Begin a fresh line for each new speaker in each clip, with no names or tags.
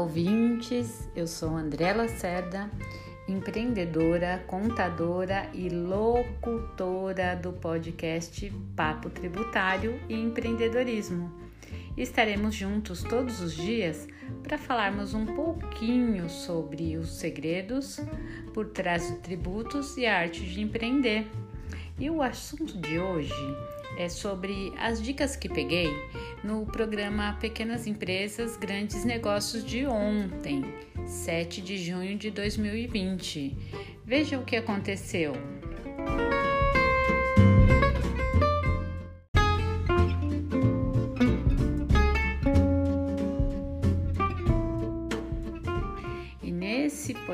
ouvintes, eu sou André Lacerda, empreendedora, contadora e locutora do podcast Papo Tributário e Empreendedorismo. Estaremos juntos todos os dias para falarmos um pouquinho sobre os segredos por trás de tributos e a arte de empreender. E o assunto de hoje é sobre as dicas que peguei no programa Pequenas Empresas, Grandes Negócios de ontem, 7 de junho de 2020. Veja o que aconteceu.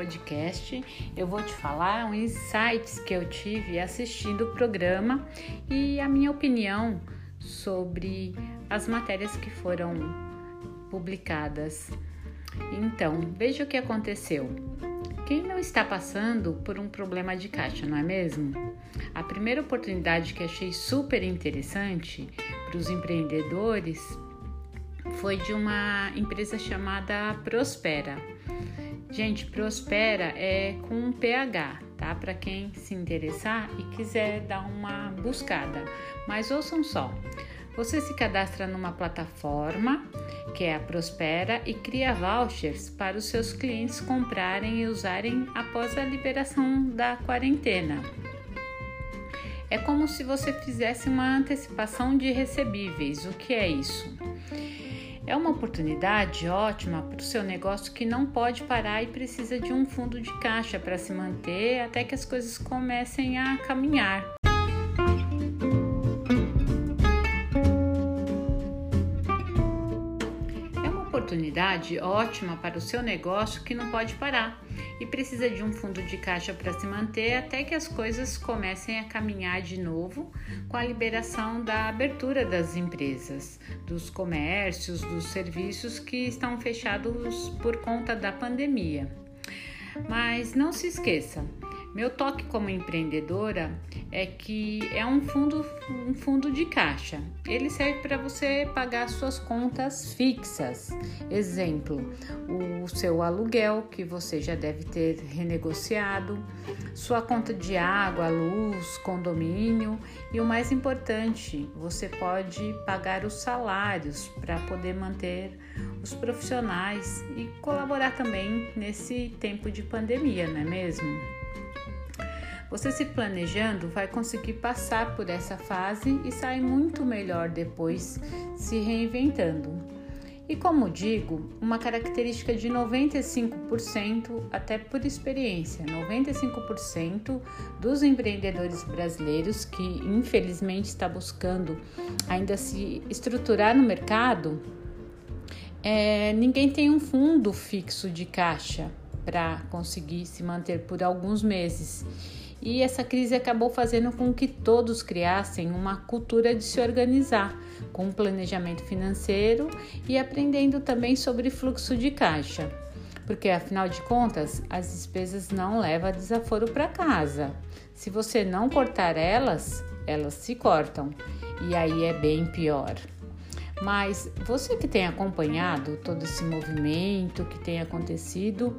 Podcast eu vou te falar uns insights que eu tive assistindo o programa e a minha opinião sobre as matérias que foram publicadas. Então, veja o que aconteceu. Quem não está passando por um problema de caixa, não é mesmo? A primeira oportunidade que achei super interessante para os empreendedores foi de uma empresa chamada Prospera. Gente, Prospera é com um PH, tá? Para quem se interessar e quiser dar uma buscada. Mas ouçam só. Você se cadastra numa plataforma, que é a Prospera, e cria vouchers para os seus clientes comprarem e usarem após a liberação da quarentena. É como se você fizesse uma antecipação de recebíveis. O que é isso? É uma oportunidade ótima para o seu negócio que não pode parar e precisa de um fundo de caixa para se manter até que as coisas comecem a caminhar. Oportunidade ótima para o seu negócio que não pode parar e precisa de um fundo de caixa para se manter até que as coisas comecem a caminhar de novo com a liberação da abertura das empresas, dos comércios, dos serviços que estão fechados por conta da pandemia. Mas não se esqueça, meu toque como empreendedora é que é um fundo, um fundo de caixa. Ele serve para você pagar suas contas fixas. Exemplo, o seu aluguel que você já deve ter renegociado, sua conta de água, luz, condomínio e o mais importante, você pode pagar os salários para poder manter os profissionais e colaborar também nesse tempo de pandemia, não é mesmo? Você se planejando vai conseguir passar por essa fase e sair muito melhor depois, se reinventando. E como digo, uma característica de 95%, até por experiência, 95% dos empreendedores brasileiros que infelizmente está buscando ainda se estruturar no mercado, é, ninguém tem um fundo fixo de caixa para conseguir se manter por alguns meses e essa crise acabou fazendo com que todos criassem uma cultura de se organizar, com um planejamento financeiro e aprendendo também sobre fluxo de caixa. Porque afinal de contas, as despesas não levam desaforo para casa. Se você não cortar elas, elas se cortam e aí é bem pior. Mas você que tem acompanhado todo esse movimento que tem acontecido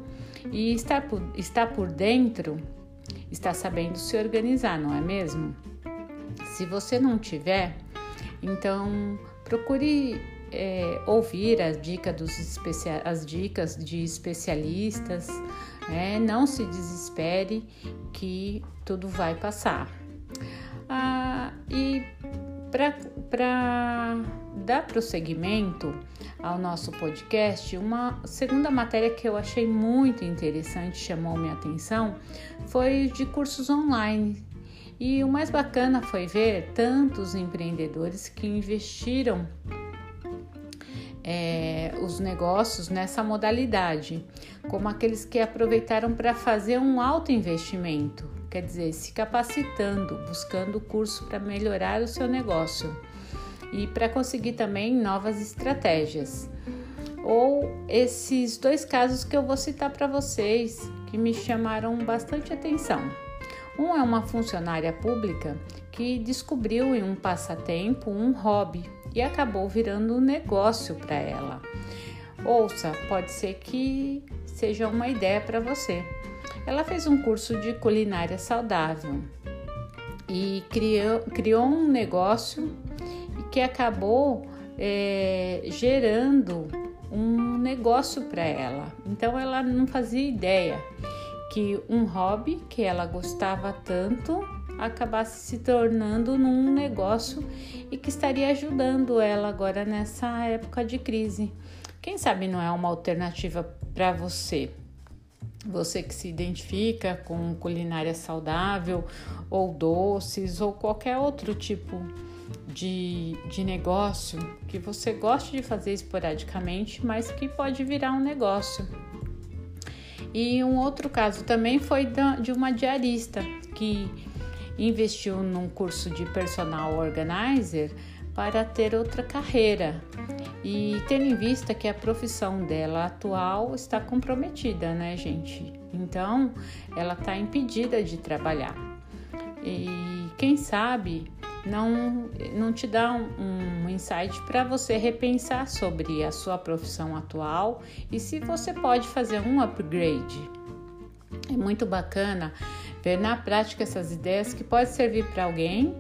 e está por, está por dentro está sabendo se organizar, não é mesmo? Se você não tiver, então procure é, ouvir as dicas, dos as dicas de especialistas, né? não se desespere que tudo vai passar. Ah, e para dar prosseguimento ao nosso podcast, uma segunda matéria que eu achei muito interessante, chamou minha atenção, foi de cursos online. E o mais bacana foi ver tantos empreendedores que investiram é, os negócios nessa modalidade, como aqueles que aproveitaram para fazer um alto investimento, quer dizer, se capacitando, buscando curso para melhorar o seu negócio e para conseguir também novas estratégias. Ou esses dois casos que eu vou citar para vocês que me chamaram bastante atenção. Um é uma funcionária pública que descobriu em um passatempo um hobby e acabou virando um negócio para ela. Ouça, pode ser que seja uma ideia para você. Ela fez um curso de culinária saudável e criou, criou um negócio que acabou é, gerando um negócio para ela. Então ela não fazia ideia que um hobby que ela gostava tanto acabasse se tornando num negócio e que estaria ajudando ela agora nessa época de crise. Quem sabe não é uma alternativa para você? Você que se identifica com culinária saudável ou doces ou qualquer outro tipo de, de negócio que você goste de fazer esporadicamente, mas que pode virar um negócio. E um outro caso também foi de uma diarista que investiu num curso de personal organizer para ter outra carreira e tendo em vista que a profissão dela atual está comprometida, né, gente? Então ela está impedida de trabalhar. E quem sabe não, não te dá um, um insight para você repensar sobre a sua profissão atual e se você pode fazer um upgrade. É muito bacana ver na prática essas ideias que pode servir para alguém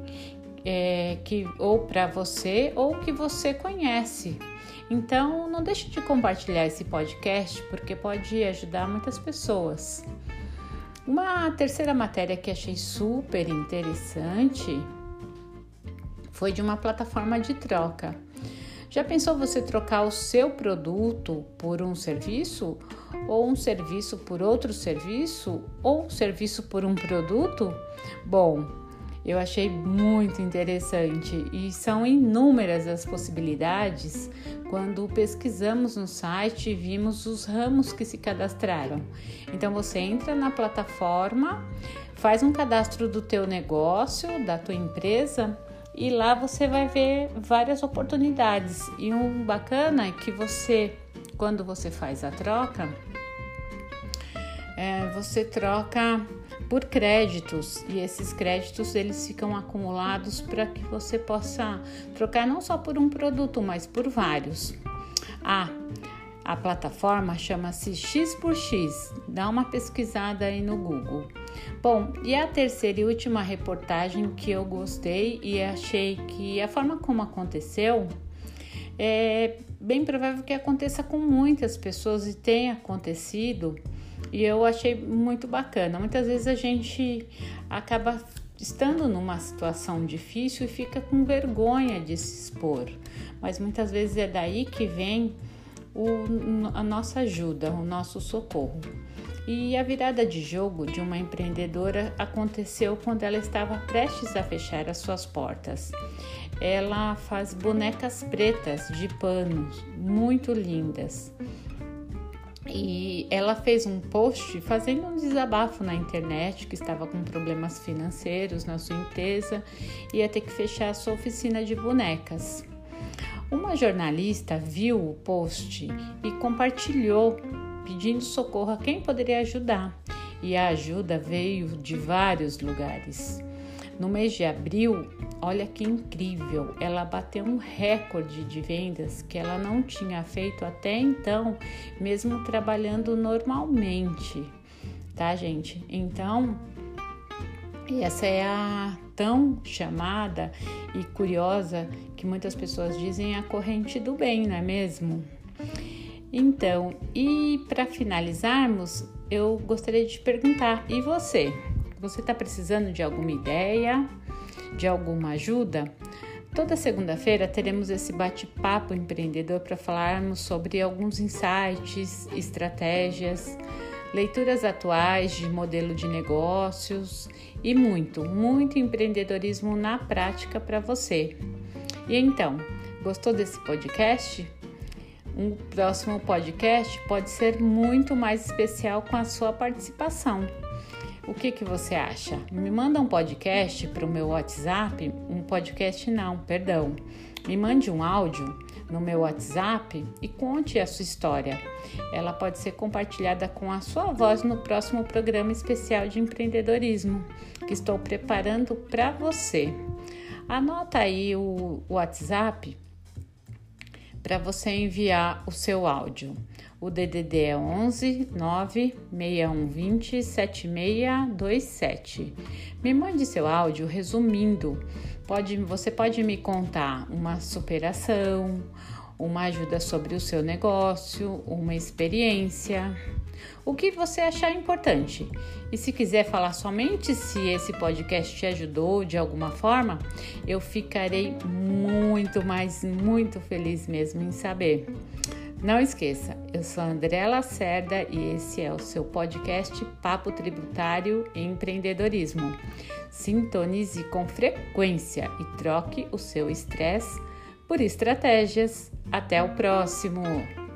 é, que ou para você ou que você conhece. Então, não deixe de compartilhar esse podcast porque pode ajudar muitas pessoas. Uma terceira matéria que achei super interessante foi de uma plataforma de troca. Já pensou você trocar o seu produto por um serviço? Ou um serviço por outro serviço? Ou um serviço por um produto? Bom, eu achei muito interessante e são inúmeras as possibilidades quando pesquisamos no site e vimos os ramos que se cadastraram. Então você entra na plataforma, faz um cadastro do teu negócio, da tua empresa e lá você vai ver várias oportunidades. E um bacana é que você, quando você faz a troca, é, você troca por créditos e esses créditos eles ficam acumulados para que você possa trocar não só por um produto, mas por vários. Ah, a plataforma chama-se X por X. Dá uma pesquisada aí no Google. Bom, e a terceira e última reportagem que eu gostei e achei que a forma como aconteceu é bem provável que aconteça com muitas pessoas e tenha acontecido, e eu achei muito bacana. Muitas vezes a gente acaba estando numa situação difícil e fica com vergonha de se expor, mas muitas vezes é daí que vem o, a nossa ajuda, o nosso socorro. E a virada de jogo de uma empreendedora aconteceu quando ela estava prestes a fechar as suas portas. Ela faz bonecas pretas de panos, muito lindas. E ela fez um post fazendo um desabafo na internet que estava com problemas financeiros na sua empresa e ia ter que fechar a sua oficina de bonecas. Uma jornalista viu o post e compartilhou pedindo socorro a quem poderia ajudar, e a ajuda veio de vários lugares. No mês de abril, olha que incrível, ela bateu um recorde de vendas que ela não tinha feito até então, mesmo trabalhando normalmente, tá, gente? Então, essa é a tão chamada e curiosa que muitas pessoas dizem a corrente do bem, não é mesmo? Então, e para finalizarmos, eu gostaria de te perguntar: e você? Você está precisando de alguma ideia, de alguma ajuda? Toda segunda-feira teremos esse bate-papo empreendedor para falarmos sobre alguns insights, estratégias, leituras atuais de modelo de negócios e muito, muito empreendedorismo na prática para você. E então, gostou desse podcast? Um próximo podcast pode ser muito mais especial com a sua participação. O que, que você acha? Me manda um podcast para o meu WhatsApp? Um podcast não, perdão. Me mande um áudio no meu WhatsApp e conte a sua história. Ela pode ser compartilhada com a sua voz no próximo programa especial de empreendedorismo que estou preparando para você. Anota aí o WhatsApp para você enviar o seu áudio. O DDD é 11 9 6120 7627. Me mande seu áudio resumindo. Pode, você pode me contar uma superação, uma ajuda sobre o seu negócio, uma experiência, o que você achar importante. E se quiser falar somente se esse podcast te ajudou de alguma forma, eu ficarei muito, mas muito feliz mesmo em saber. Não esqueça, eu sou André Lacerda e esse é o seu podcast Papo Tributário Empreendedorismo. Sintonize com frequência e troque o seu estresse por estratégias. Até o próximo!